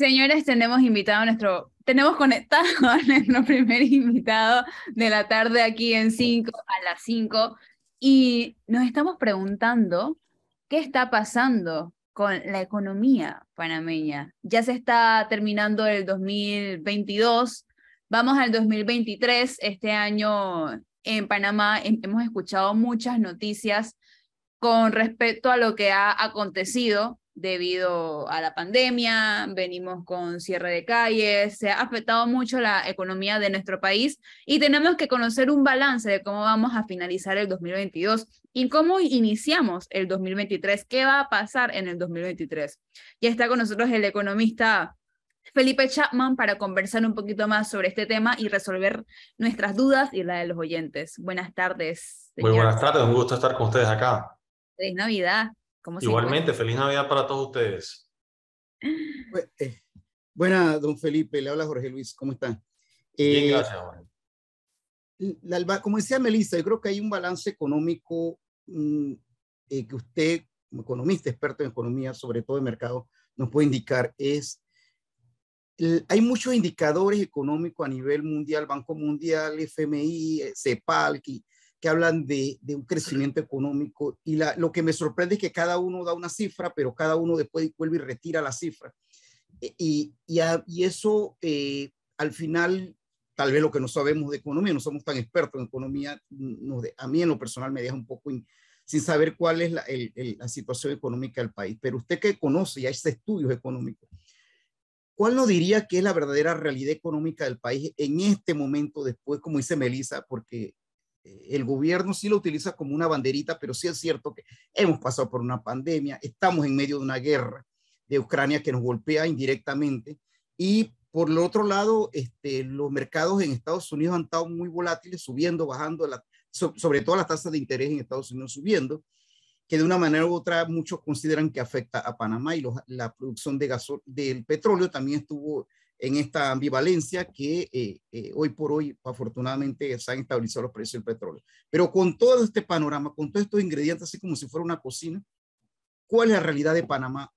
Señores, tenemos invitado nuestro, tenemos conectado a nuestro primer invitado de la tarde aquí en 5 a las 5 y nos estamos preguntando qué está pasando con la economía panameña. Ya se está terminando el 2022, vamos al 2023. Este año en Panamá hemos escuchado muchas noticias con respecto a lo que ha acontecido debido a la pandemia, venimos con cierre de calles, se ha afectado mucho la economía de nuestro país y tenemos que conocer un balance de cómo vamos a finalizar el 2022 y cómo iniciamos el 2023, qué va a pasar en el 2023. Ya está con nosotros el economista Felipe Chapman para conversar un poquito más sobre este tema y resolver nuestras dudas y la de los oyentes. Buenas tardes. Muy buenas tardes, un gusto estar con ustedes acá. Feliz Navidad. Igualmente, feliz Navidad para todos ustedes. Eh, buena, don Felipe, le habla Jorge Luis, ¿cómo está? Bien, eh, gracias, La, como decía Melissa, yo creo que hay un balance económico mm, eh, que usted, como economista, experto en economía, sobre todo de mercado, nos puede indicar. Es, hay muchos indicadores económicos a nivel mundial, Banco Mundial, FMI, CEPAL, que que hablan de, de un crecimiento económico y la, lo que me sorprende es que cada uno da una cifra, pero cada uno después vuelve y retira la cifra. E, y, y, y eso eh, al final, tal vez lo que no sabemos de economía, no somos tan expertos en economía, no, a mí en lo personal me deja un poco sin saber cuál es la, el, la, situación económica del país. Pero usted que conoce ya este estudios económicos, ¿cuál nos diría que es la verdadera realidad económica del país en este momento después, como dice Melissa, porque el gobierno sí lo utiliza como una banderita, pero sí es cierto que hemos pasado por una pandemia, estamos en medio de una guerra de Ucrania que nos golpea indirectamente y por el otro lado, este, los mercados en Estados Unidos han estado muy volátiles, subiendo, bajando, sobre todo las tasas de interés en Estados Unidos subiendo, que de una manera u otra muchos consideran que afecta a Panamá y la producción de gasol, del petróleo también estuvo en esta ambivalencia que eh, eh, hoy por hoy, afortunadamente, se han estabilizado los precios del petróleo. Pero con todo este panorama, con todos estos ingredientes, así como si fuera una cocina, ¿cuál es la realidad de Panamá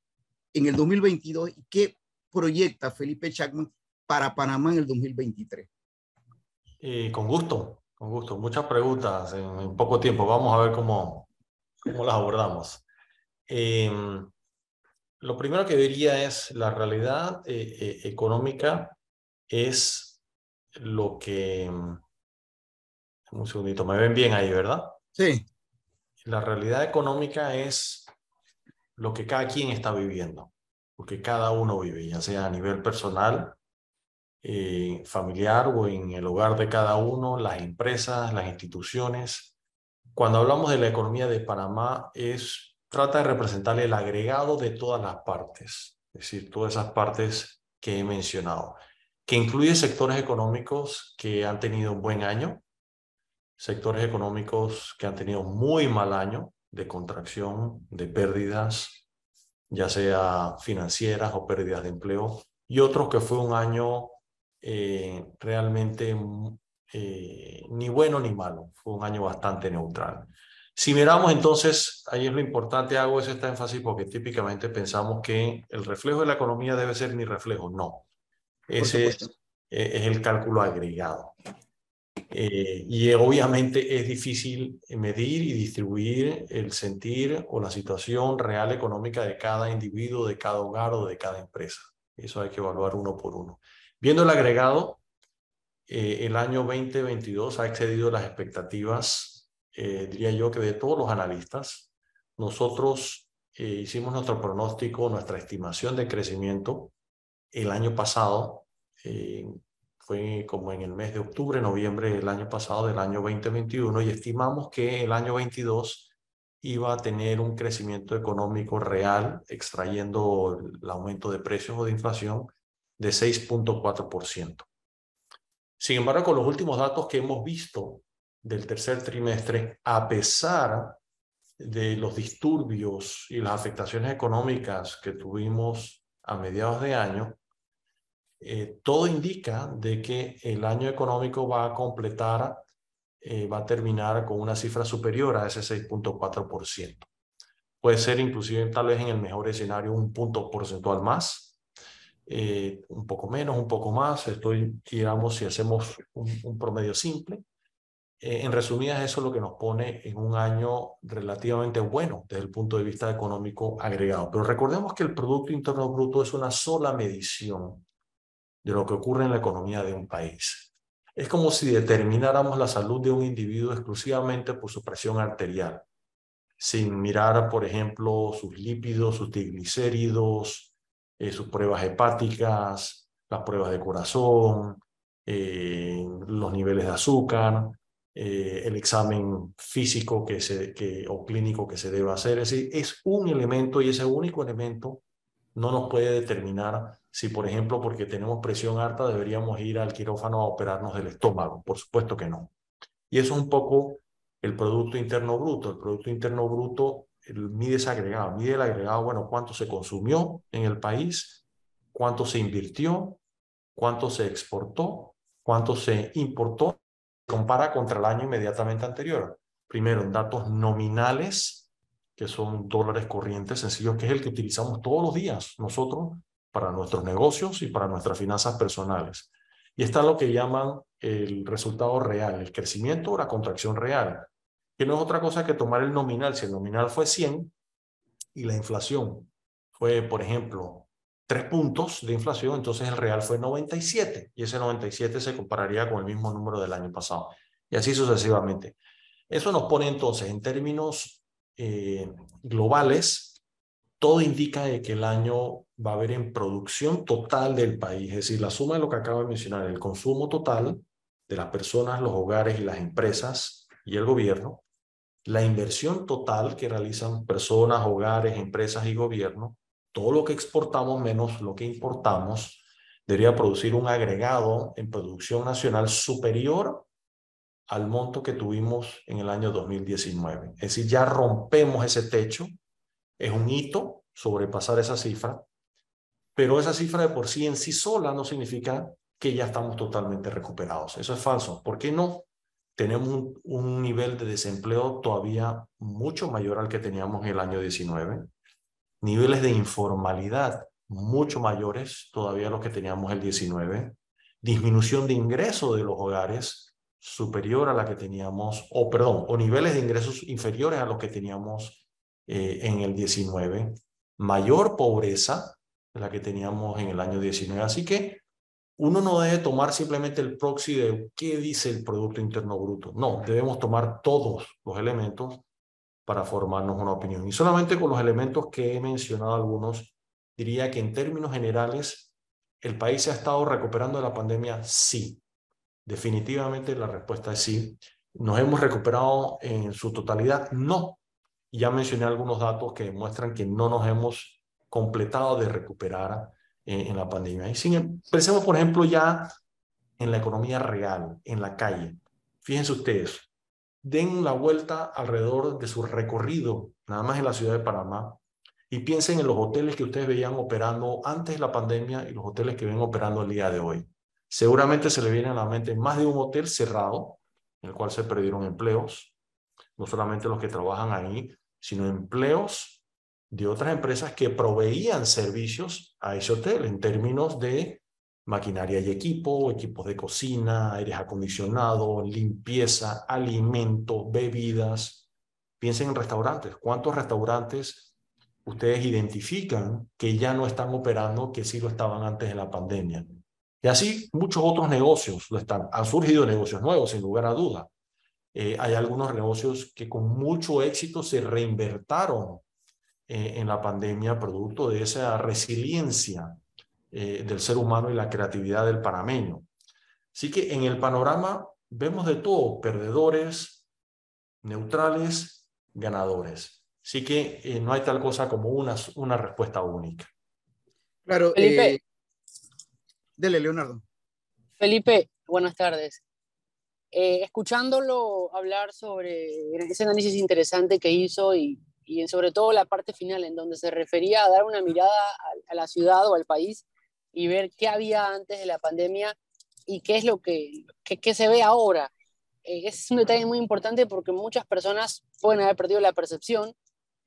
en el 2022 y qué proyecta Felipe Chapman para Panamá en el 2023? Eh, con gusto, con gusto. Muchas preguntas en, poco tiempo. Vamos a ver cómo, cómo las abordamos. Lo primero que diría es la realidad eh, eh, económica es lo que... Mm, un segundito, me ven bien ahí, ¿verdad? Sí. La realidad económica es lo que cada quien está viviendo, lo que cada uno vive, ya sea a nivel personal, eh, familiar o en el hogar de cada uno, las empresas, las instituciones. Cuando hablamos de la economía de Panamá es trata de representar el agregado de todas las partes, es decir, todas esas partes que he mencionado, que incluye sectores económicos que han tenido un buen año, sectores económicos que han tenido muy mal año de contracción, de pérdidas, ya sea financieras o pérdidas de empleo, y otros que fue un año eh, realmente eh, ni bueno ni malo, fue un año bastante neutral. Si miramos entonces, ahí es lo importante, hago ese énfasis porque típicamente pensamos que el reflejo de la economía debe ser mi reflejo. No, ese es, e, es, el cálculo agregado. Eh, y obviamente es difícil medir y distribuir el sentir o la situación real económica de cada individuo, de cada hogar o de cada empresa. Eso hay que evaluar uno por uno. Viendo el agregado, eh, el año 2022 ha excedido las expectativas eh, diría yo que de todos los analistas, nosotros eh, hicimos nuestro pronóstico, nuestra estimación de crecimiento el año pasado, fue como en el mes de octubre, noviembre del año pasado, del año 2021, y estimamos que el año 22 iba a tener un crecimiento económico real, extrayendo el aumento de precios o de inflación, de 6.4%. Sin embargo, con los últimos datos que hemos visto del tercer trimestre, a pesar de los disturbios y las afectaciones económicas que tuvimos a mediados de año, eh, todo indica de que el año económico va a completar, eh, va a terminar con una cifra superior a ese 6.4%. Puede ser inclusive tal vez en el mejor escenario un punto porcentual más, eh, un poco menos, un poco más, estoy, digamos, si hacemos un, promedio simple. Eh, en resumidas, eso es lo que nos pone en un año relativamente bueno desde el punto de vista económico agregado. Pero recordemos que el Producto Interno Bruto es una sola medición de lo que ocurre en la economía de un país. Es como si determináramos la salud de un individuo exclusivamente por su presión arterial, sin mirar, por ejemplo, sus lípidos, sus triglicéridos, eh, sus pruebas hepáticas, las pruebas de corazón, eh, los niveles de azúcar, eh, el examen físico que se, que, o clínico que se debe hacer. Es decir, es un elemento y ese único elemento no nos puede determinar si, por ejemplo, porque tenemos presión alta, deberíamos ir al quirófano a operarnos del estómago. Por supuesto que no. Y eso es un poco el Producto Interno Bruto. El Producto Interno Bruto el, mide ese agregado, mide el agregado, bueno, cuánto se consumió en el país, cuánto se invirtió, cuánto se exportó, cuánto se importó, compara contra el año inmediatamente anterior. Primero, en datos nominales, que son dólares corrientes sencillos, que es el que utilizamos todos los días nosotros para nuestros negocios y para nuestras finanzas personales. Y está lo que llaman el resultado real, el crecimiento o la contracción real que no es otra cosa que tomar el nominal. Si el nominal fue 100 y la inflación fue, por ejemplo, 3 puntos de inflación, entonces el real fue 97 y ese 97 se compararía con el mismo número del año pasado y así sucesivamente. Eso nos pone entonces en términos eh, globales, todo indica de que el año va a haber en producción total del país, es decir, la suma de lo que acabo de mencionar, el consumo total de las personas, los hogares y las empresas y el gobierno, la inversión total que realizan personas, hogares, empresas y gobierno, todo lo que exportamos menos lo que importamos, debería producir un agregado en producción nacional superior al monto que tuvimos en el año 2019. Es decir, ya rompemos ese techo, es un hito sobrepasar esa cifra, pero esa cifra de por sí en sí sola no significa que ya estamos totalmente recuperados. Eso es falso. ¿Por qué no? tenemos un, nivel de desempleo todavía mucho mayor al que teníamos en el año 19, niveles de informalidad mucho mayores todavía a los que teníamos el 19, disminución de ingresos de los hogares superior a la que teníamos, o perdón, o niveles de ingresos inferiores a los que teníamos eh, en el 19, mayor pobreza de la que teníamos en el año 19. Así que uno no debe tomar simplemente el proxy de qué dice el Producto Interno Bruto. No, debemos tomar todos los elementos para formarnos una opinión. Y solamente con los elementos que he mencionado algunos, diría que en términos generales, el país se ha estado recuperando de la pandemia, sí. Definitivamente la respuesta es sí. ¿Nos hemos recuperado en su totalidad? No. Ya mencioné algunos datos que demuestran que no nos hemos completado de recuperar en, la pandemia. Y sin, em, pensemos, por ejemplo, ya en la economía real, en la calle. Fíjense ustedes, den la vuelta alrededor de su recorrido, nada más en la ciudad de Panamá, y piensen en los hoteles que ustedes veían operando antes de la pandemia y los hoteles que ven operando el día de hoy. Seguramente se le viene a la mente más de un hotel cerrado, en el cual se perdieron empleos, no solamente los que trabajan ahí, sino empleos de otras empresas que proveían servicios a ese hotel en términos de maquinaria y equipo, equipos de cocina, aires acondicionados, limpieza, alimentos, bebidas. Piensen en restaurantes. ¿Cuántos restaurantes ustedes identifican que ya no están operando, que sí lo estaban antes de la pandemia? Y así muchos otros negocios lo están. Han surgido negocios nuevos, sin lugar a duda. Eh, hay algunos negocios que con mucho éxito se reinvertaron eh, en la pandemia producto de esa resiliencia eh, del ser humano y la creatividad del panameño. Así que en el panorama vemos de todo, perdedores, neutrales, ganadores. Así que eh, no hay tal cosa como una, una respuesta única. Claro. Felipe. dele, Leonardo. Felipe, buenas tardes. escuchándolo hablar sobre ese análisis interesante que hizo y y sobre todo la parte final en donde se refería a dar una mirada a, la ciudad o al país y ver qué había antes de la pandemia y qué es lo que, que, se ve ahora. Eh, es un detalle muy importante porque muchas personas pueden haber perdido la percepción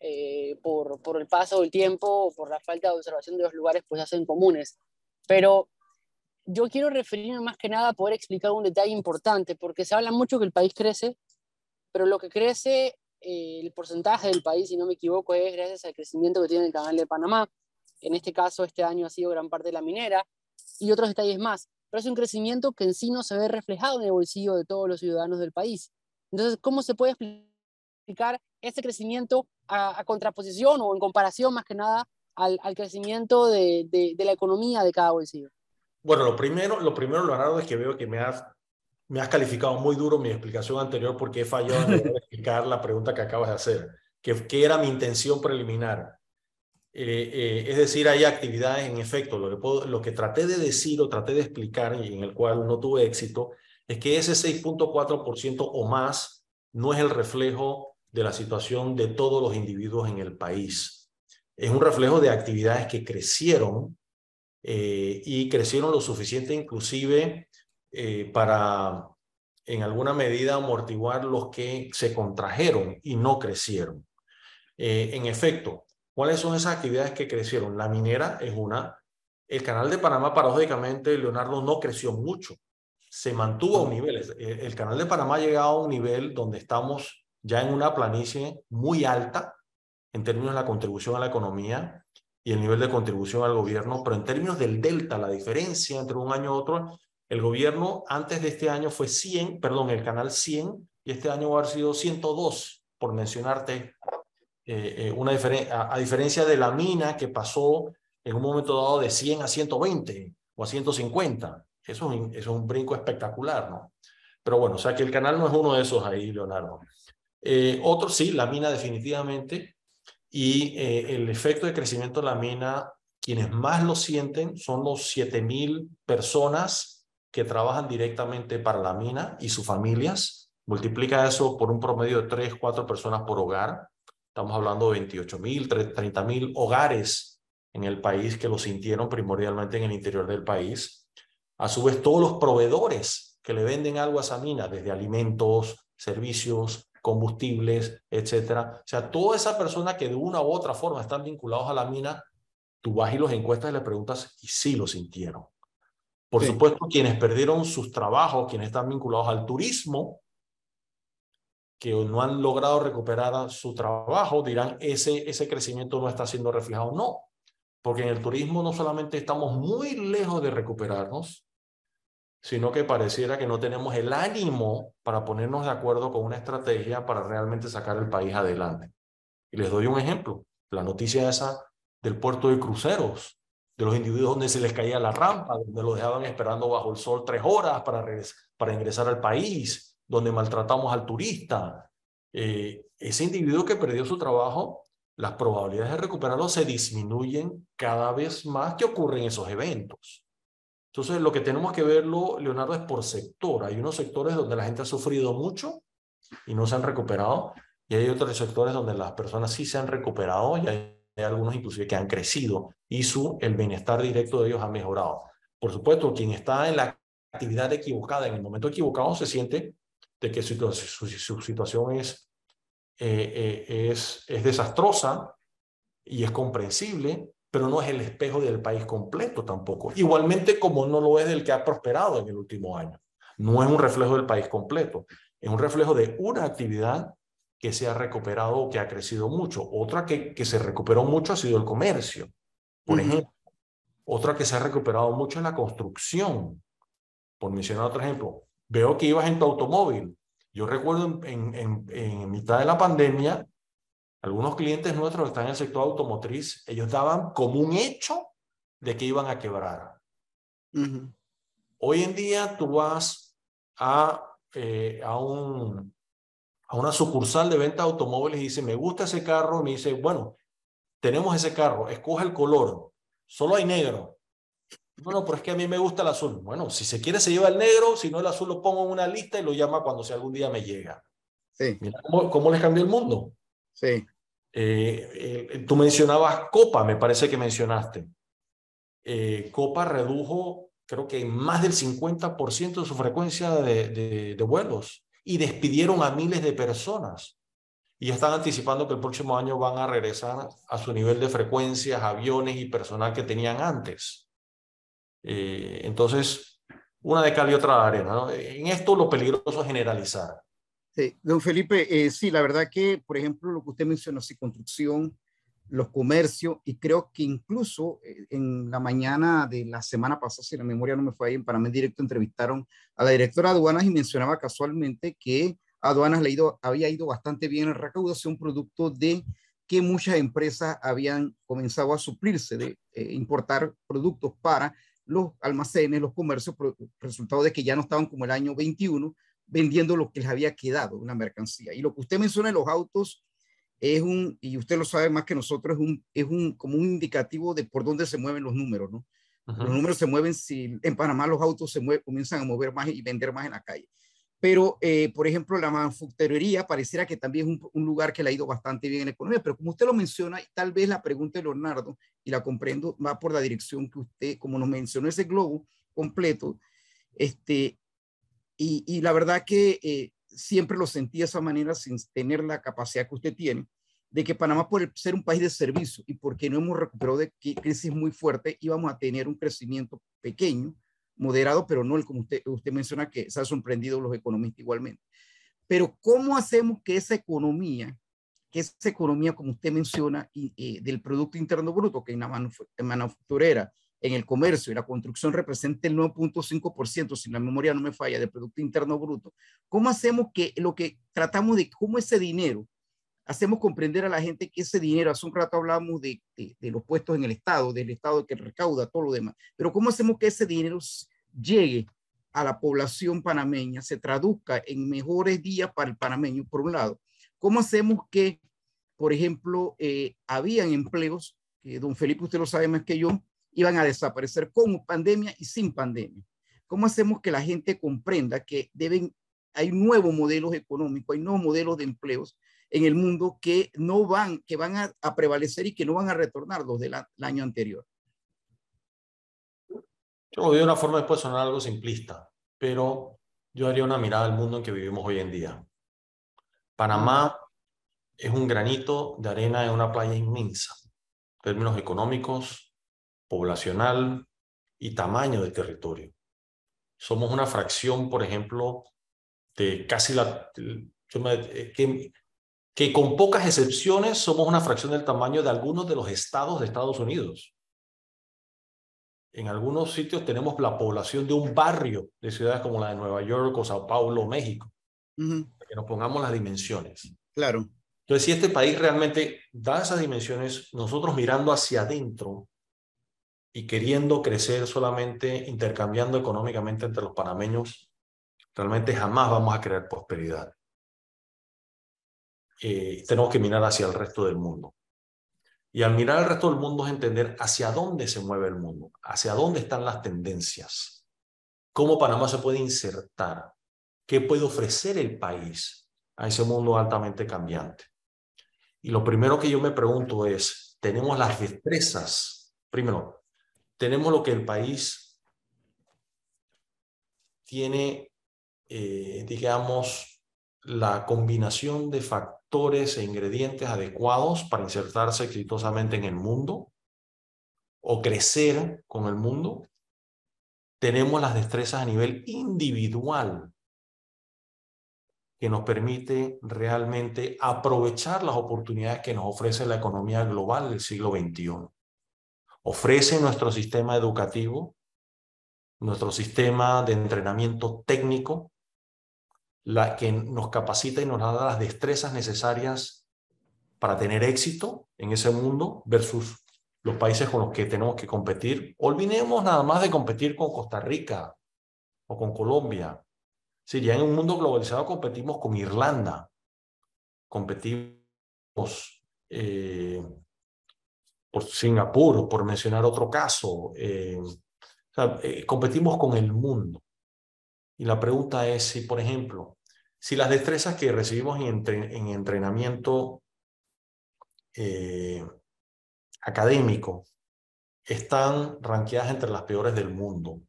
eh, por, por, el paso del tiempo o por la falta de observación de los lugares pues hacen comunes. Pero yo quiero referirme más que nada a poder explicar un detalle importante, porque se habla mucho que el país crece, pero lo que crece, eh, el porcentaje del país, si no me equivoco, es gracias al crecimiento que tiene el canal de Panamá. En este caso, este año ha sido gran parte de la minera y otros detalles más. Pero es un crecimiento que en sí no se ve reflejado en el bolsillo de todos los ciudadanos del país. Entonces, ¿cómo se puede explicar ese crecimiento a, contraposición o en comparación más que nada al, crecimiento de, de la economía de cada bolsillo? Bueno, lo primero, lo primero, Leonardo, es que veo que me has, me has calificado muy duro mi explicación anterior porque he fallado en explicar la pregunta que acabas de hacer, que, que era mi intención preliminar. Eh, eh, es decir, hay actividades, en efecto, lo que, traté de decir o traté de explicar y en el cual no tuve éxito, es que ese 6.4% o más no es el reflejo de la situación de todos los individuos en el país. Es un reflejo de actividades que crecieron eh, y crecieron lo suficiente inclusive para en alguna medida amortiguar los que se contrajeron y no crecieron. En efecto, ¿cuáles son esas actividades que crecieron? La minera es una. El canal de Panamá, paradójicamente, Leonardo, no creció mucho. Se mantuvo a un nivel. El canal de Panamá ha llegado a un nivel donde estamos ya en una planicie muy alta en términos de la contribución a la economía y el nivel de contribución al gobierno, pero en términos del delta, la diferencia entre un año y otro, el gobierno antes de este año fue 100, perdón, el canal 100, y este año va a haber sido 102, por mencionarte eh, eh, una a, diferencia de la mina que pasó en un momento dado de 100 a 120 o a 150. Eso es, un, eso es un brinco espectacular, ¿no? Pero bueno, o sea que el canal no es uno de esos ahí, Leonardo. Eh, otro sí, la mina definitivamente, y eh, el efecto de crecimiento de la mina, quienes más lo sienten son los 7.000 personas que trabajan directamente para la mina y sus familias. Multiplica eso por un promedio de 3, 4 personas por hogar. Estamos hablando de 28.000, 30.000 hogares en el país que lo sintieron primordialmente en el interior del país. A su vez, todos los proveedores que le venden algo a esa mina, desde alimentos, servicios, combustibles, etcétera. O sea, toda esa persona que de una u otra forma están vinculados a la mina, tú vas y los encuestas y le preguntas y sí lo sintieron. Por supuesto, quienes perdieron sus trabajos, quienes están vinculados al turismo, que no han logrado recuperar su trabajo, dirán, ese, ese crecimiento no está siendo reflejado. No, porque en el turismo no solamente estamos muy lejos de recuperarnos, sino que pareciera que no tenemos el ánimo para ponernos de acuerdo con una estrategia para realmente sacar el país adelante. Y les doy un ejemplo, la noticia esa del puerto de cruceros, de los individuos donde se les caía la rampa, donde lo dejaban esperando bajo el sol tres horas para, para ingresar al país, donde maltratamos al turista. Eh, ese individuo que perdió su trabajo, las probabilidades de recuperarlo se disminuyen cada vez más que ocurren esos eventos. Entonces, lo que tenemos que verlo, Leonardo, es por sector. Hay unos sectores donde la gente ha sufrido mucho y no se han recuperado, y hay otros sectores donde las personas sí se han recuperado y hay, algunos inclusive que han crecido y su, el bienestar directo de ellos ha mejorado. Por supuesto, quien está en la actividad equivocada, en el momento equivocado, se siente de que su, su, situación es, eh, eh, es, es desastrosa y es comprensible, pero no es el espejo del país completo tampoco. Igualmente como no lo es del que ha prosperado en el último año. No es un reflejo del país completo, es un reflejo de una actividad que se ha recuperado o que ha crecido mucho. Otra que, que se recuperó mucho ha sido el comercio, por ejemplo. Otra que se ha recuperado mucho es la construcción. Por mencionar otro ejemplo, veo que ibas en tu automóvil. Yo recuerdo en, en, en mitad de la pandemia algunos clientes nuestros que están en el sector automotriz, ellos daban como un hecho de que iban a quebrar. Hoy en día tú vas a, eh, a, un, a una sucursal de venta de automóviles y dice, me gusta ese carro, me dice, bueno, tenemos ese carro, escoge el color, solo hay negro. Bueno, pero es que a mí me gusta el azul. Bueno, si se quiere se lleva el negro, si no el azul lo pongo en una lista y lo llama cuando si algún día me llega. Sí. Mira cómo, cómo les cambió el mundo. Sí. Eh, eh, tú mencionabas Copa, me parece que mencionaste. Eh, Copa redujo, creo que más del 50% de su frecuencia de, de, vuelos y despidieron a miles de personas. Y están anticipando que el próximo año van a regresar a su nivel de frecuencias, aviones y personal que tenían antes. Eh, entonces, una de cal y otra de arena. En esto lo peligroso es generalizar. Sí, don Felipe, eh, sí, la verdad que, por ejemplo, lo que usted mencionó, sí, construcción, los comercios, y creo que incluso eh, en la mañana de la semana pasada, si la memoria no me fue ahí, en Panamá en directo entrevistaron a la directora de aduanas y mencionaba casualmente que aduanas le ido, había ido bastante bien en recaudación, producto de que muchas empresas habían comenzado a suplirse de eh, importar productos para los almacenes, los comercios, resultado de que ya no estaban como el año 21 vendiendo lo que les había quedado, una mercancía. Y lo que usted menciona de los autos es un, y usted lo sabe más que nosotros, es un, es un como un indicativo de por dónde se mueven los números, ¿no? Los números se mueven si en Panamá los autos se mueven, comienzan a mover más y vender más en la calle. Pero, eh, por ejemplo, la manufacturería pareciera que también es un, un, lugar que le ha ido bastante bien en la economía, pero como usted lo menciona, tal vez la pregunta de Leonardo, y la comprendo, va por la dirección que usted, como nos mencionó ese globo completo, este, y, y la verdad que eh, siempre lo sentí de esa manera sin tener la capacidad que usted tiene, de que Panamá, por ser un país de servicio y porque no hemos recuperado de crisis muy fuerte, íbamos a tener un crecimiento pequeño, moderado, pero no el como usted, menciona que se ha sorprendido los economistas igualmente. Pero ¿cómo hacemos que esa economía, que esa economía, como usted menciona, y, eh, del Producto Interno Bruto, que en la manufacturera, en el comercio y la construcción representa el 9.5%, si la memoria no me falla, del Producto Interno Bruto, ¿cómo hacemos que lo que tratamos de, cómo ese dinero, hacemos comprender a la gente que ese dinero, hace un rato hablamos de, de, de los puestos en el Estado, del Estado que recauda, todo lo demás, pero ¿cómo hacemos que ese dinero llegue a la población panameña, se traduzca en mejores días para el panameño, por un lado? ¿Cómo hacemos que, por ejemplo, eh, habían empleos, que don Felipe usted lo sabe más que yo, iban a desaparecer con pandemia y sin pandemia. ¿Cómo hacemos que la gente comprenda que deben, hay nuevos modelos económicos, hay nuevos modelos de empleos en el mundo que no van, que van a, a prevalecer y que no van a retornar los del año anterior? Yo lo veo de una forma después sonar algo simplista, pero yo haría una mirada al mundo en que vivimos hoy en día. Panamá es un granito de arena en una playa inmensa, en términos económicos, poblacional y tamaño de territorio. Somos una fracción, por ejemplo, de casi la... Eh, que, que con pocas excepciones somos una fracción del tamaño de algunos de los estados de Estados Unidos. En algunos sitios tenemos la población de un barrio de ciudades como la de Nueva York o Sao Paulo, México. Uh -huh. Para que nos pongamos las dimensiones. Claro. Entonces, si este país realmente da esas dimensiones, nosotros mirando hacia adentro, y queriendo crecer solamente intercambiando económicamente entre los panameños, realmente jamás vamos a crear prosperidad. Eh, tenemos que mirar hacia el resto del mundo. Y al mirar al resto del mundo es entender hacia dónde se mueve el mundo, hacia dónde están las tendencias, cómo Panamá se puede insertar, qué puede ofrecer el país a ese mundo altamente cambiante. Y lo primero que yo me pregunto es, ¿tenemos las destrezas? Primero, tenemos lo que el país tiene, eh, digamos, la combinación de factores e ingredientes adecuados para insertarse exitosamente en el mundo o crecer con el mundo. Tenemos las destrezas a nivel individual que nos permite realmente aprovechar las oportunidades que nos ofrece la economía global del siglo XXI ofrece nuestro sistema educativo, nuestro sistema de entrenamiento técnico, la que nos capacita y nos da las destrezas necesarias para tener éxito en ese mundo versus los países con los que tenemos que competir. Olvidemos nada más de competir con Costa Rica o con Colombia. Si ya en un mundo globalizado competimos con Irlanda, competimos eh, por Singapur, por mencionar otro caso. Eh, eh, competimos con el mundo. Y la pregunta es si, por ejemplo, si las destrezas que recibimos en, entre, en entrenamiento eh, académico están ranqueadas entre las peores del mundo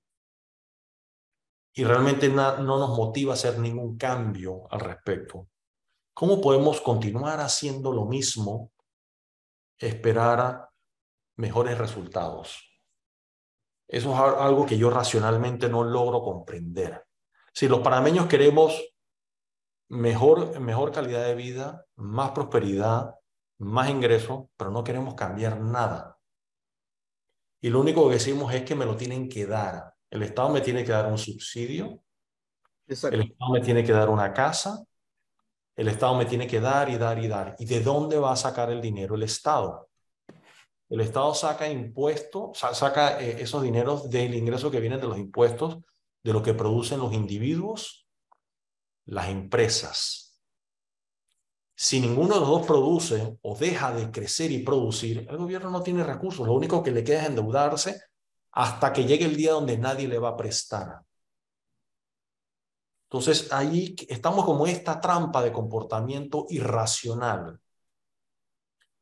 y realmente no nos motiva a hacer ningún cambio al respecto, ¿cómo podemos continuar haciendo lo mismo, esperar mejores resultados. Eso es algo que yo racionalmente no logro comprender. Si los panameños queremos mejor, mejor calidad de vida, más prosperidad, más ingresos, pero no queremos cambiar nada. Y lo único que decimos es que me lo tienen que dar. El Estado me tiene que dar un subsidio, el Estado me tiene que dar una casa, el Estado me tiene que dar y dar y dar. ¿Y de dónde va a sacar el dinero el Estado? El Estado saca impuestos, saca eh, esos dineros del ingreso que vienen de los impuestos, de lo que producen los individuos, las empresas. Si ninguno de los dos produce o deja de crecer y producir, el gobierno no tiene recursos. Lo único que le queda es endeudarse hasta que llegue el día donde nadie le va a prestar. Entonces ahí estamos como esta trampa de comportamiento irracional.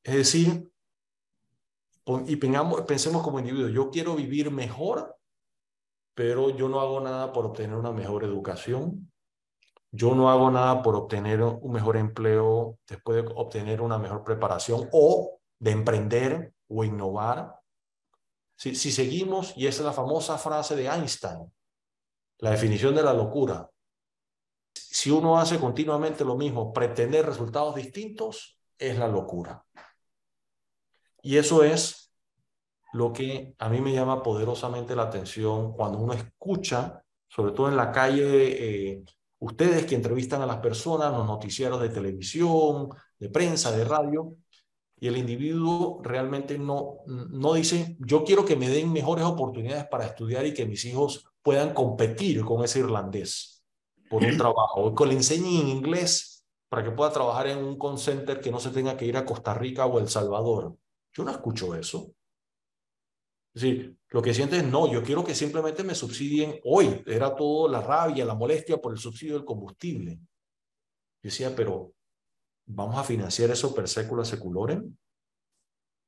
Es decir, y pensemos como individuo, yo quiero vivir mejor, pero yo no hago nada por obtener una mejor educación, yo no hago nada por obtener un mejor empleo después de obtener una mejor preparación o de emprender o innovar. Si, si seguimos, y esa es la famosa frase de Einstein, la definición de la locura, si uno hace continuamente lo mismo, pretender resultados distintos, es la locura. Y eso es lo que a mí me llama poderosamente la atención cuando uno escucha, sobre todo en la calle, eh, ustedes que entrevistan a las personas, los noticieros de televisión, de prensa, de radio, y el individuo realmente no, no dice, yo quiero que me den mejores oportunidades para estudiar y que mis hijos puedan competir con ese irlandés por un trabajo, o que le enseñen inglés para que pueda trabajar en un call center que no se tenga que ir a Costa Rica o El Salvador. Yo no escucho eso. Lo que siente es, no, yo quiero que simplemente me subsidien hoy. Era todo la rabia, la molestia por el subsidio del combustible. Decía, pero ¿vamos a financiar eso per secula seculorem?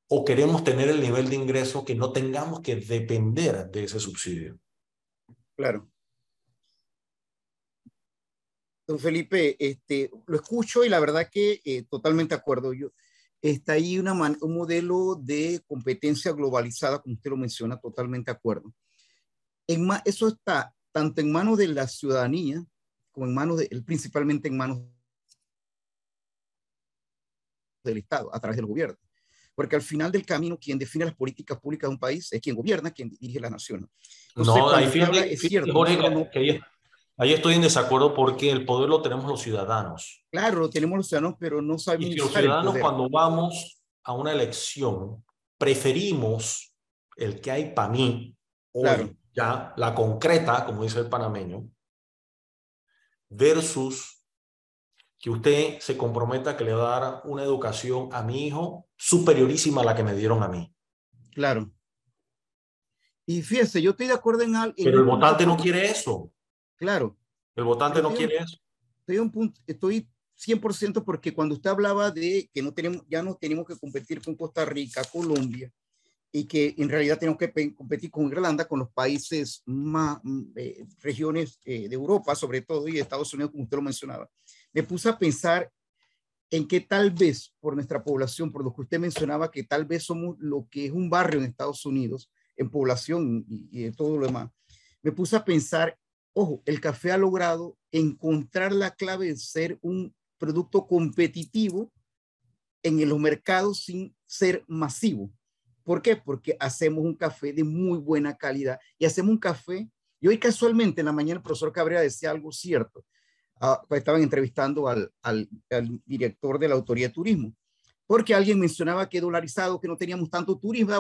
¿O queremos tener el nivel de ingreso que no tengamos que depender de ese subsidio? Claro. Don Felipe, este, lo escucho y la verdad que eh, totalmente de acuerdo. Yo, está ahí una un modelo de competencia globalizada, como usted lo menciona, totalmente de acuerdo. En eso está tanto en manos de la ciudadanía como en manos de, principalmente en manos del Estado, a través del gobierno. Porque al final del camino, quien define las políticas públicas de un país es quien gobierna, quien dirige la nación. no, ahí es cierto. que, Ahí estoy en desacuerdo porque el poder lo tenemos los ciudadanos. Claro, lo tenemos los ciudadanos, pero no sabemos. Y los ciudadanos cuando vamos a una elección preferimos el que hay para mí, hoy ya, la concreta, como dice el panameño, versus que usted se comprometa que le va a dar una educación a mi hijo superiorísima a la que me dieron a mí. Claro. Y fíjese, yo estoy de acuerdo en algo. Pero el votante no quiere eso. Claro. El votante no quiere eso. Estoy, un punto, estoy 100% porque cuando usted hablaba de que no tenemos, ya no tenemos que competir con Costa Rica, Colombia, y que en realidad tenemos que competir con Irlanda, con los países más, mm, eh, regiones eh, de Europa, sobre todo, y de Estados Unidos, como usted lo mencionaba, me puse a pensar en que tal vez por nuestra población, por lo que usted mencionaba, que tal vez somos lo que es un barrio en Estados Unidos, en población y, y de todo lo demás, me puse a pensar Ojo, el café ha logrado encontrar la clave de ser un producto competitivo en los mercados sin ser masivo. ¿Por qué? Porque hacemos un café de muy buena calidad y hacemos un café. Y hoy casualmente en la mañana el profesor Cabrera decía algo cierto. Pues estaban entrevistando al, director de la Autoridad de Turismo, porque alguien mencionaba que dolarizado, que no teníamos tanto turismo,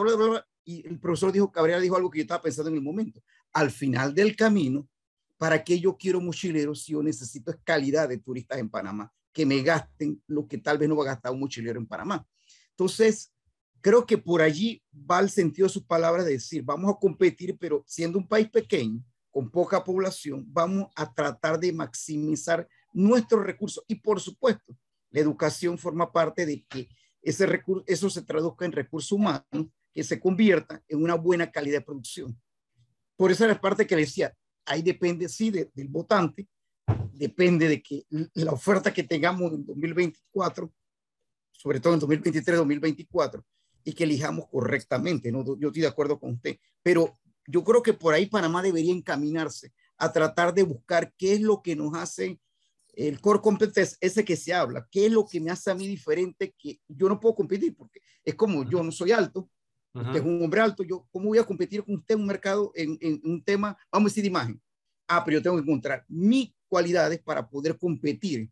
y el profesor dijo, Cabrera dijo algo que yo estaba pensando en el momento. Al final del camino, ¿Para qué yo quiero mochileros si yo necesito calidad de turistas en Panamá? Que me gasten lo que tal vez no va a gastar un mochilero en Panamá. Entonces, creo que por allí va el sentido de sus palabras de decir, vamos a competir, pero siendo un país pequeño, con poca población, vamos a tratar de maximizar nuestros recursos. Y por supuesto, la educación forma parte de que ese recurso, eso se traduzca en recursos humanos que se convierta en una buena calidad de producción. Por esa es la parte que decía, ahí depende, sí, del votante, depende de que la oferta que tengamos en 2024, sobre todo en 2023, 2024, y que elijamos correctamente, ¿no? Yo estoy de acuerdo con usted, pero yo creo que por ahí Panamá debería encaminarse a tratar de buscar qué es lo que nos hace el core competence, ese que se habla, qué es lo que me hace a mí diferente que yo no puedo competir, porque es como yo no soy alto, usted es un hombre alto, yo, ¿cómo voy a competir con usted en un mercado, en, en un tema, vamos a decir, de imagen? Ah, pero yo tengo que encontrar mis cualidades para poder competir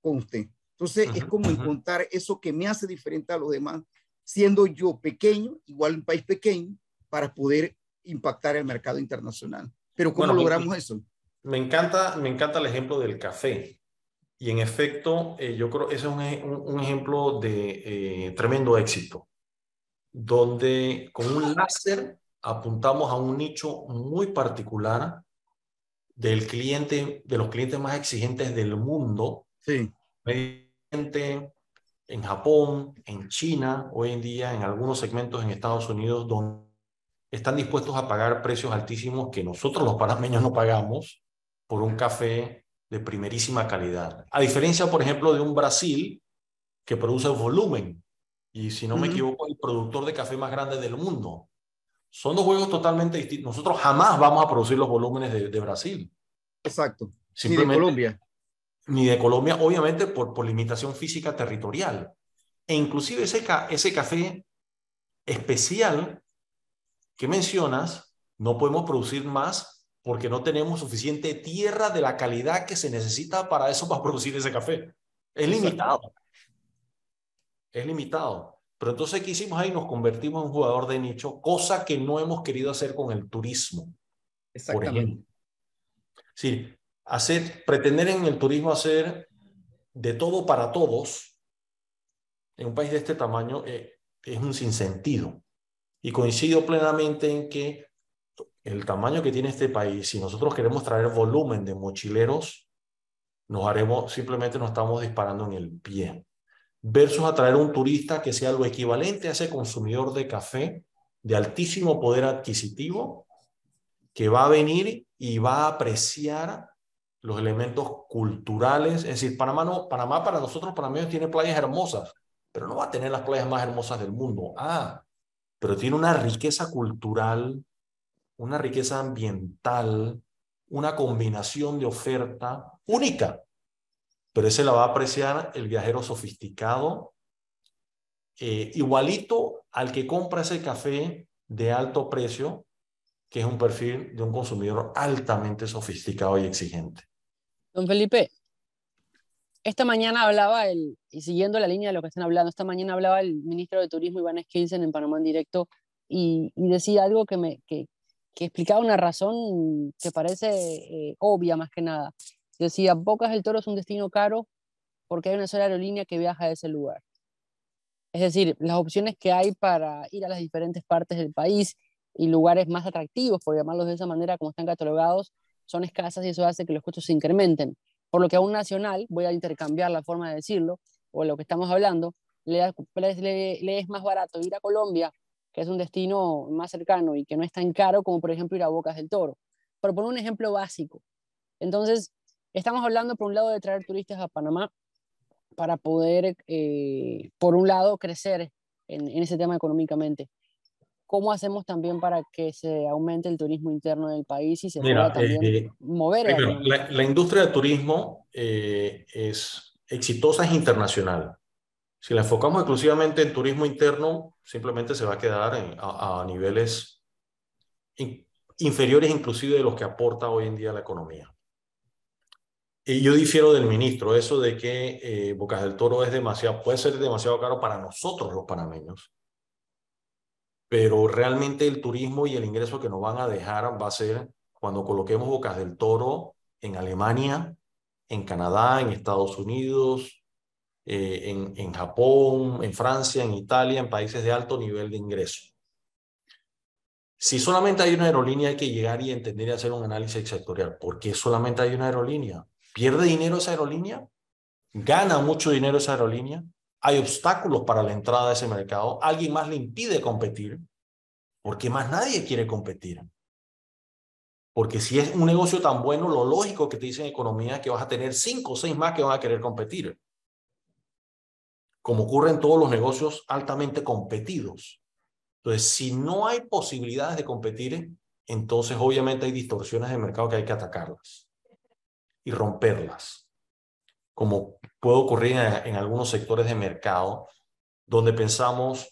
con usted. Entonces, es como encontrar eso que me hace diferente a los demás, siendo yo pequeño, igual un país pequeño, para poder impactar el mercado internacional. Pero ¿cómo logramos eso? Me encanta, me encanta el ejemplo del café. Y en efecto, eh, yo creo que ese es un, un, ejemplo de eh, tremendo éxito, donde con un láser apuntamos a un nicho muy particular del cliente, de los clientes más exigentes del mundo. Sí. En Japón, en China, hoy en día en algunos segmentos en Estados Unidos, donde están dispuestos a pagar precios altísimos que nosotros los panameños no pagamos por un café de primerísima calidad. A diferencia, por ejemplo, de un Brasil que produce volumen y, si no me equivoco, el productor de café más grande del mundo. Son dos juegos totalmente distintos. Nosotros jamás vamos a producir los volúmenes de, Brasil. Exacto. Ni de Colombia. Ni de Colombia, obviamente, por, por limitación física territorial. E inclusive ese, ese café especial que mencionas, no podemos producir más porque no tenemos suficiente tierra de la calidad que se necesita para eso, para producir ese café. Es limitado. Es limitado. Pero entonces, ¿qué hicimos ahí? Nos convertimos en un jugador de nicho, cosa que no hemos querido hacer con el turismo. Por ejemplo. Sí, hacer, pretender en el turismo hacer de todo para todos en un país de este tamaño eh, es un sinsentido. Y coincido plenamente en que el tamaño que tiene este país, si nosotros queremos traer volumen de mochileros, nos haremos, simplemente nos estamos disparando en el pie. Versus atraer un turista que sea lo equivalente a ese consumidor de café de altísimo poder adquisitivo, que va a venir y va a apreciar los elementos culturales. Es decir, Panamá, no, Panamá para nosotros, mí, tiene playas hermosas, pero no va a tener las playas más hermosas del mundo. Ah, pero tiene una riqueza cultural, una riqueza ambiental, una combinación de oferta única. Pero ese la va a apreciar el viajero sofisticado, eh, igualito al que compra ese café de alto precio, que es un perfil de un consumidor altamente sofisticado y exigente. Don Felipe, esta mañana hablaba, el, y siguiendo la línea de lo que están hablando, esta mañana hablaba el ministro de Turismo Iván Skilsen en Panamá en directo y, decía algo que, me, que, que, explicaba una razón que parece eh, obvia más que nada. Decía, Bocas del Toro es un destino caro porque hay una sola aerolínea que viaja a ese lugar. Es decir, las opciones que hay para ir a las diferentes partes del país y lugares más atractivos, por llamarlos de esa manera, como están catalogados, son escasas y eso hace que los costos se incrementen. Por lo que a un nacional, voy a intercambiar la forma de decirlo, o lo que estamos hablando, le, es más barato ir a Colombia, que es un destino más cercano y que no es tan caro como por ejemplo ir a Bocas del Toro. Por poner un ejemplo básico. Entonces, estamos hablando por un lado de traer turistas a Panamá para poder, eh, por un lado, crecer en, en, ese tema económicamente. ¿Cómo hacemos también para que se aumente el turismo interno del país y se pueda también eh, mover? la, industria del turismo eh, es exitosa, es internacional. Si la enfocamos exclusivamente en turismo interno, simplemente se va a quedar a, niveles inferiores inclusive de los que aporta hoy en día la economía. Y yo difiero del ministro, eso de que eh, Bocas del Toro es demasiado, puede ser demasiado caro para nosotros los panameños pero realmente el turismo y el ingreso que nos van a dejar va a ser cuando coloquemos Bocas del Toro en Alemania, en Canadá, en Estados Unidos, eh, en, en Japón, en Francia, en Italia, en países de alto nivel de ingreso. Si solamente hay una aerolínea, hay que llegar y entender y hacer un análisis sectorial. ¿Por qué solamente hay una aerolínea? ¿Pierde dinero esa aerolínea? ¿Gana mucho dinero esa aerolínea? hay obstáculos para la entrada a ese mercado, alguien más le impide competir, porque más nadie quiere competir. Porque si es un negocio tan bueno, lo lógico que te dicen en economía es que vas a tener cinco o seis más que van a querer competir. Como ocurre en todos los negocios altamente competidos. Entonces, si no hay posibilidades de competir, entonces obviamente hay distorsiones de mercado que hay que atacarlas y romperlas, como puede ocurrir en, algunos sectores de mercado donde pensamos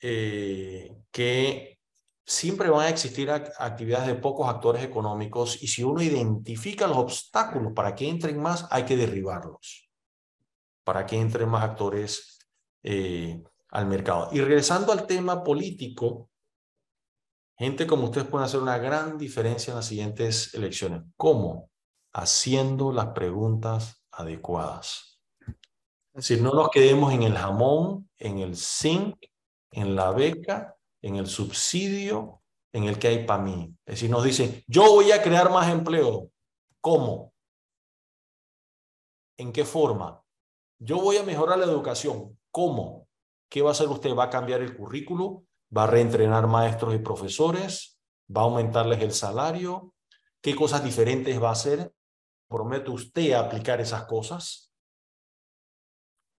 eh, que siempre van a existir actividades de pocos actores económicos y si uno identifica los obstáculos para que entren más, hay que derribarlos, para que entren más actores eh, al mercado. Y regresando al tema político, gente como ustedes pueden hacer una gran diferencia en las siguientes elecciones. ¿Cómo? Haciendo las preguntas adecuadas. Si no nos quedemos en el jamón, en el zinc, en la beca, en el subsidio, en el que hay para mí. Es decir, nos dicen, yo voy a crear más empleo. ¿Cómo? ¿En qué forma? Yo voy a mejorar la educación. ¿Cómo? ¿Qué va a hacer usted? ¿Va a cambiar el currículo? ¿Va a reentrenar maestros y profesores? ¿Va a aumentarles el salario? ¿Qué cosas diferentes va a hacer? ¿Promete usted aplicar esas cosas?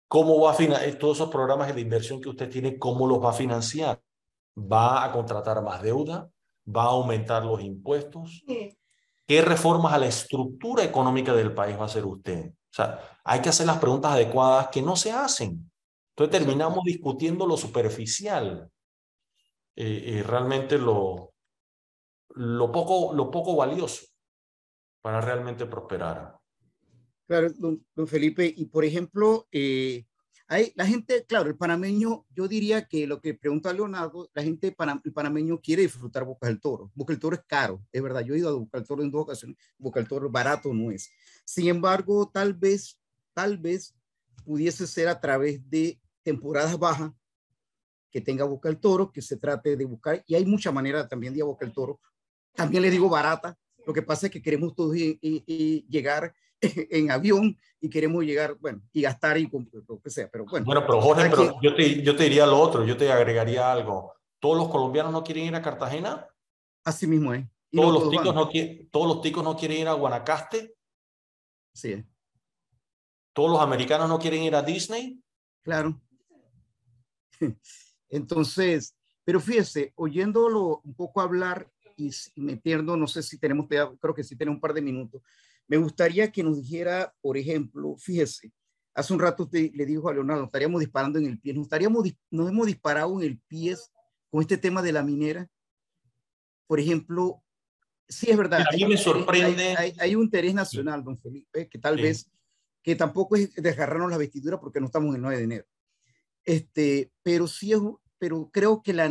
¿Cómo va a financiar todos esos programas de inversión que usted tiene? ¿Cómo los va a financiar? ¿Va a contratar más deuda? ¿Va a aumentar los impuestos? ¿Qué reformas a la estructura económica del país va a hacer usted? O sea, hay que hacer las preguntas adecuadas que no se hacen. Entonces terminamos discutiendo lo superficial y eh, eh, realmente lo, lo, poco, lo poco valioso para realmente prosperar. Claro, don, Felipe, y por ejemplo, eh, hay, la gente, claro, el panameño, yo diría que lo que pregunta Leonardo, la gente, el panameño quiere disfrutar Boca del Toro. Boca del Toro es caro, es verdad, yo he ido a Boca del Toro en dos ocasiones, Boca del Toro barato no es. Sin embargo, tal vez, tal vez pudiese ser a través de temporadas bajas que tenga Boca el Toro, que se trate de buscar, y hay mucha manera también de Boca el Toro. También le digo barata, lo que pasa es que queremos todos y, llegar en avión y queremos llegar, bueno, y gastar y lo que sea, pero bueno. Bueno, pero Jorge, pero yo, te, yo te diría lo otro, yo te agregaría algo. ¿Todos los colombianos no quieren ir a Cartagena? Así mismo es. ¿Todos, los ticos no ¿Todos los ticos no quieren ir a Guanacaste? Sí. ¿Todos los americanos no quieren ir a Disney? Claro. Entonces, pero fíjese, oyéndolo un poco hablar y metiendo, no sé si tenemos, creo que sí tenemos un par de minutos, me gustaría que nos dijera, por ejemplo, fíjese, hace un rato le dijo a Leonardo, estaríamos disparando en el pie, nos, estaríamos, nos hemos disparado en el pie con este tema de la minera. Por ejemplo, sí es verdad. A mí me sorprende. Hay, un interés nacional, don Felipe, que tal vez, que tampoco es desgarrarnos la vestidura porque no estamos en el 9 de enero. Este, pero sí es, pero creo que, la,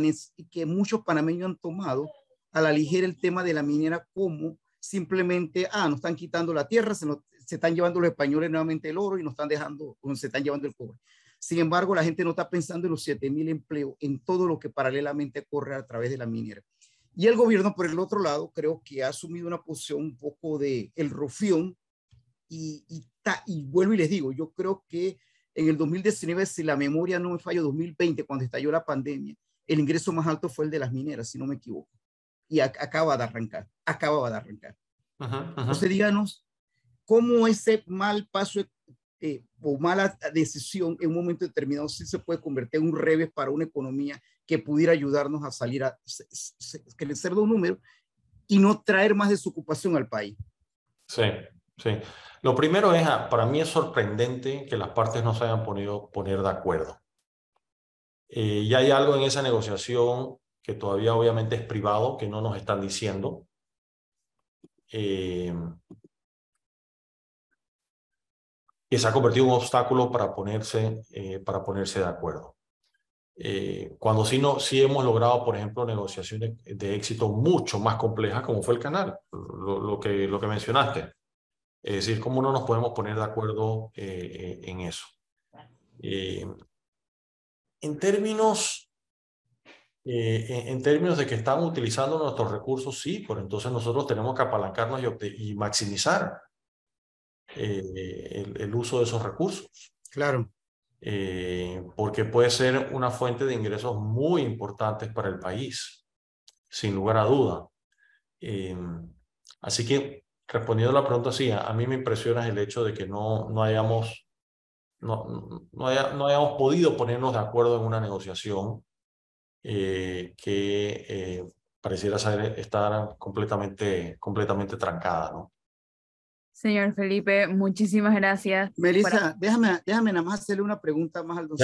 que muchos panameños han tomado a la ligera el tema de la minera como simplemente, ah, nos están quitando la tierra, se, se están llevando los españoles nuevamente el oro y nos están dejando, se están llevando el cobre. Sin embargo, la gente no está pensando en los 7.000 empleos, en todo lo que paralelamente corre a través de la minera. Y el gobierno, por el otro lado, creo que ha asumido una posición un poco de el rufión y, y, y vuelvo y les digo, yo creo que en el 2019, si la memoria no me falla, 2020, cuando estalló la pandemia, el ingreso más alto fue el de las mineras, si no me equivoco. Y acaba de arrancar, acababa de arrancar. Entonces, díganos, ¿cómo ese mal paso eh, o mala decisión en un momento determinado sí se puede convertir en un revés para una economía que pudiera ayudarnos a salir a crecer de un número y no traer más desocupación al país? Sí, sí. Lo primero es, ah, para mí es sorprendente que las partes no se hayan podido poner de acuerdo. Eh, y hay algo en esa negociación que todavía obviamente es privado, que no nos están diciendo. Eh, se ha convertido en un obstáculo para ponerse, eh, para ponerse de acuerdo. cuando sí, no, sí hemos logrado, por ejemplo, negociaciones de éxito mucho más complejas, como fue el canal, lo, que, lo que mencionaste. Es decir, cómo no nos podemos poner de acuerdo eh, en eso. Eh, en términos, eh, en términos de que estamos utilizando nuestros recursos, sí, pero entonces nosotros tenemos que apalancarnos y, maximizar el, el, uso de esos recursos. Claro. porque puede ser una fuente de ingresos muy importantes para el país, sin lugar a duda. así que respondiendo a la pregunta, sí, a, mí me impresiona el hecho de que no, no, hayamos, no, no, hayamos podido ponernos de acuerdo en una negociación eh, que eh, pareciera ser, estar completamente, completamente trancada, ¿no? Señor Felipe, muchísimas gracias. Melissa, déjame, déjame nada más hacerle una pregunta más al don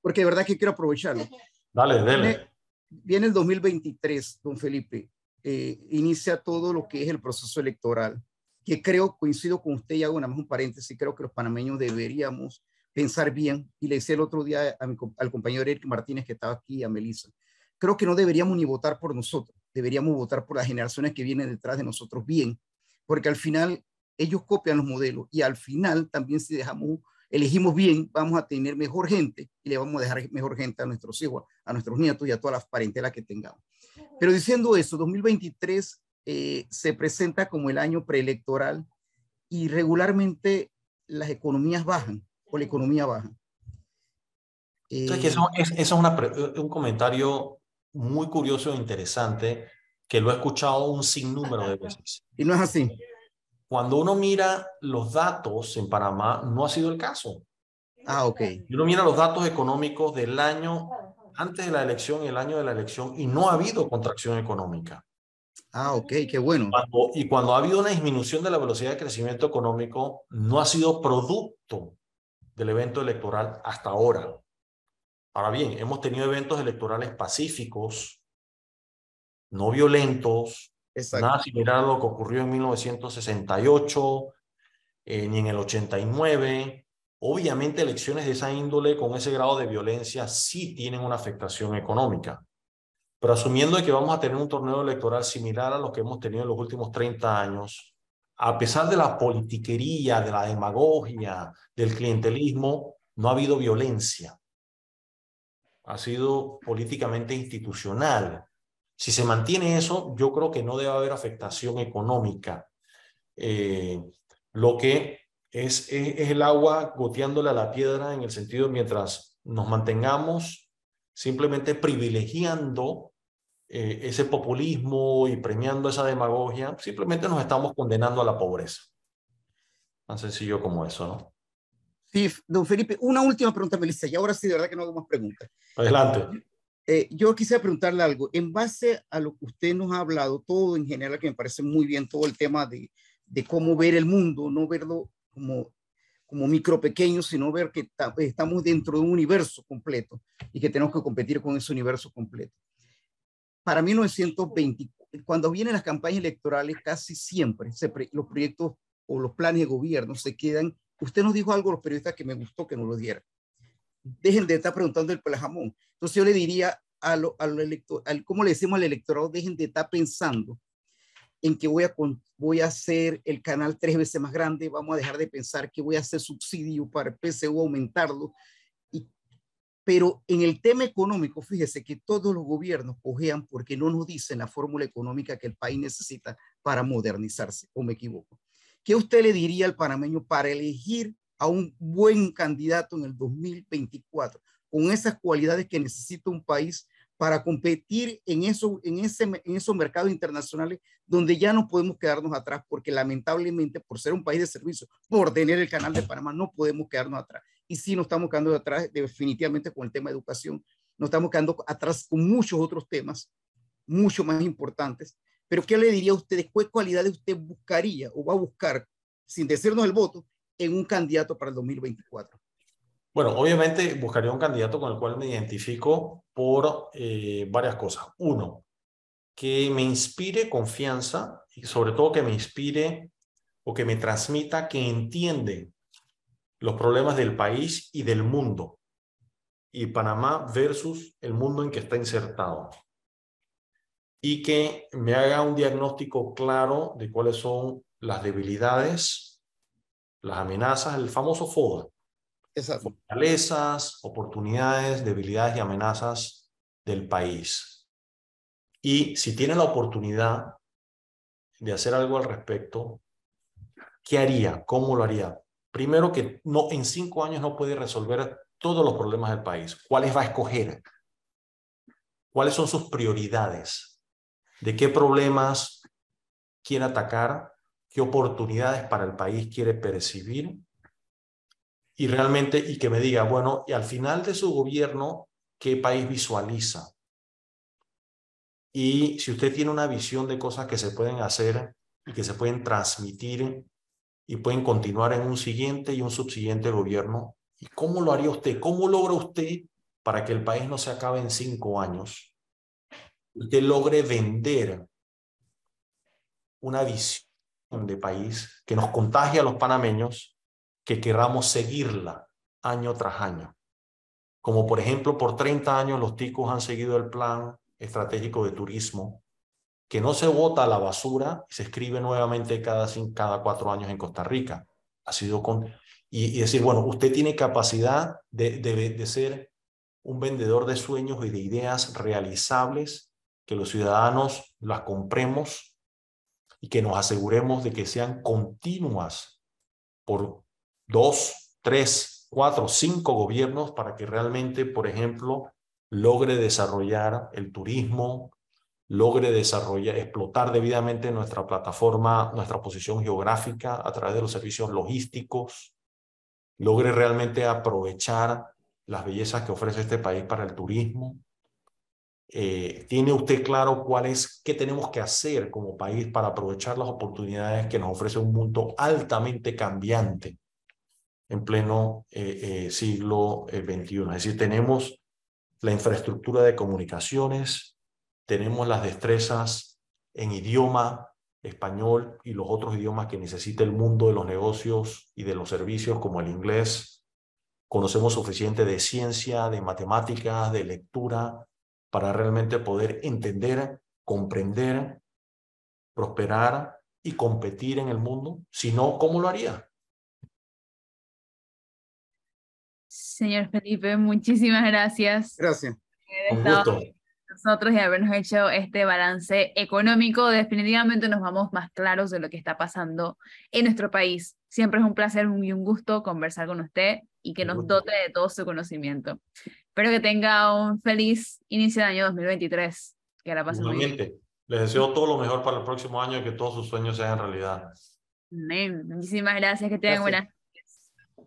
porque de verdad que quiero aprovecharlo. Dale, dale. Viene, el 2023, don Felipe, eh, inicia todo lo que es el proceso electoral, que creo, coincido con usted y hago nada más un paréntesis, creo que los panameños deberíamos pensar bien, y le decía el otro día al compañero Eric Martínez que estaba aquí, a Melissa, creo que no deberíamos ni votar por nosotros, deberíamos votar por las generaciones que vienen detrás de nosotros bien, porque al final ellos copian los modelos y al final también si dejamos, elegimos bien, vamos a tener mejor gente y le vamos a dejar mejor gente a nuestros hijos, a nuestros nietos y a todas las parentelas que tengamos. Pero diciendo eso, 2023 eh, se presenta como el año preelectoral y regularmente las economías bajan o la economía baja. eso, es, eso es un comentario muy curioso e interesante que lo he escuchado un sinnúmero de veces. Y no es así. Cuando uno mira los datos en Panamá, no ha sido el caso. Ah, ok. Y uno mira los datos económicos del año antes de la elección y el año de la elección y no ha habido contracción económica. Ah, ok, qué bueno. y cuando ha habido una disminución de la velocidad de crecimiento económico, no ha sido producto del evento electoral hasta ahora. Ahora bien, hemos tenido eventos electorales pacíficos, no violentos, Nada similar a lo que ocurrió en 1968, eh, ni en el 89. Obviamente elecciones de esa índole con ese grado de violencia sí tienen una afectación económica. Pero asumiendo que vamos a tener un torneo electoral similar a lo que hemos tenido en los últimos 30 años, a pesar de la politiquería, de la demagogia, del clientelismo, no ha habido violencia. Ha sido políticamente institucional. Si se mantiene eso, yo creo que no debe haber afectación económica. Eh, lo que es, es, el agua goteándole a la piedra en el sentido mientras nos mantengamos simplemente privilegiando eh, ese populismo y premiando esa demagogia, simplemente nos estamos condenando a la pobreza. Tan sencillo como eso, ¿no? Sí, don Felipe, una última pregunta, Melissa, y ahora sí, de verdad que no hago más preguntas. Adelante. Eh, yo quisiera preguntarle algo. En base a lo que usted nos ha hablado, todo en general, que me parece muy bien, todo el tema de, de cómo ver el mundo, no verlo como, como micro pequeño, sino ver que estamos dentro de un universo completo y que tenemos que competir con ese universo completo. Para 1920, cuando vienen las campañas electorales, casi siempre los proyectos o los planes de gobierno se quedan. Usted nos dijo algo los periodistas que me gustó que nos lo diera dejen de estar preguntando el jamón. Entonces yo le diría a lo, a elector, al, ¿cómo le decimos al electorado? Dejen de estar pensando en que voy a, voy a hacer el canal tres veces más grande, vamos a dejar de pensar que voy a hacer subsidio para el PCU, aumentarlo. Pero en el tema económico, fíjese que todos los gobiernos cojean porque no nos dicen la fórmula económica que el país necesita para modernizarse, o me equivoco. ¿Qué usted le diría al panameño para elegir a un buen candidato en el 2024, con esas cualidades que necesita un país para competir en, eso, en, ese, en esos mercados internacionales donde ya no podemos quedarnos atrás, porque lamentablemente por ser un país de servicio, por tener el canal de Panamá, no podemos quedarnos atrás. Y si nos estamos quedando atrás definitivamente con el tema de educación, nos estamos quedando atrás con muchos otros temas, mucho más importantes. Pero ¿qué le diría a usted? ¿Qué cualidades usted buscaría o va a buscar, sin decirnos el voto, en un candidato para el 2024? Bueno, obviamente buscaría un candidato con el cual me identifico por eh, varias cosas. Uno, que me inspire confianza y sobre todo que me inspire o que me transmita que entiende los problemas del país y del mundo. Y Panamá versus el mundo en que está insertado. Y que me haga un diagnóstico claro de cuáles son las debilidades las amenazas, el famoso FODA. Exacto. Fortalezas, oportunidades, debilidades y amenazas del país. Y si tiene la oportunidad de hacer algo al respecto, ¿qué haría? ¿Cómo lo haría? Primero que no, en cinco años no puede resolver todos los problemas del país. ¿Cuáles va a escoger? ¿Cuáles son sus prioridades? ¿De qué problemas quiere atacar qué oportunidades para el país quiere percibir y realmente, y que me diga, bueno, y al final de su gobierno, ¿qué país visualiza? Y si usted tiene una visión de cosas que se pueden hacer y que se pueden transmitir y pueden continuar en un siguiente y un subsiguiente gobierno, ¿y cómo lo haría usted? ¿Cómo logra usted para que el país no se acabe en cinco años? Usted logre vender una visión de país que nos contagie a los panameños, que queramos seguirla año tras año. Como por ejemplo, por 30 años los ticos han seguido el plan estratégico de turismo, que no se vota a la basura y se escribe nuevamente cada, cada cuatro años en Costa Rica. Ha sido con... Y, decir, bueno, usted tiene capacidad de, de, de ser un vendedor de sueños y de ideas realizables, que los ciudadanos las compremos y que nos aseguremos de que sean continuas por dos, tres, cuatro, cinco gobiernos para que realmente, por ejemplo, logre desarrollar el turismo, logre desarrollar, explotar debidamente nuestra plataforma, nuestra posición geográfica a través de los servicios logísticos, logre realmente aprovechar las bellezas que ofrece este país para el turismo, eh, ¿Tiene usted claro cuál es, qué tenemos que hacer como país para aprovechar las oportunidades que nos ofrece un mundo altamente cambiante en pleno eh, eh, siglo XXI? Es decir, tenemos la infraestructura de comunicaciones, tenemos las destrezas en idioma español y los otros idiomas que necesita el mundo de los negocios y de los servicios como el inglés. Conocemos suficiente de ciencia, de matemáticas, de lectura, para realmente poder entender, comprender, prosperar y competir en el mundo? Si no, ¿cómo lo haría? Señor Felipe, muchísimas gracias. Gracias. Un gusto. Nosotros y habernos hecho este balance económico, definitivamente nos vamos más claros de lo que está pasando en nuestro país. Siempre es un placer y un gusto conversar con usted y que nos dote de todo su conocimiento. Espero que tenga un feliz inicio de año 2023. Que la pasen muy bien. Les deseo todo lo mejor para el próximo año y que todos sus sueños sean realidad. Muchísimas gracias. Que tengan buenas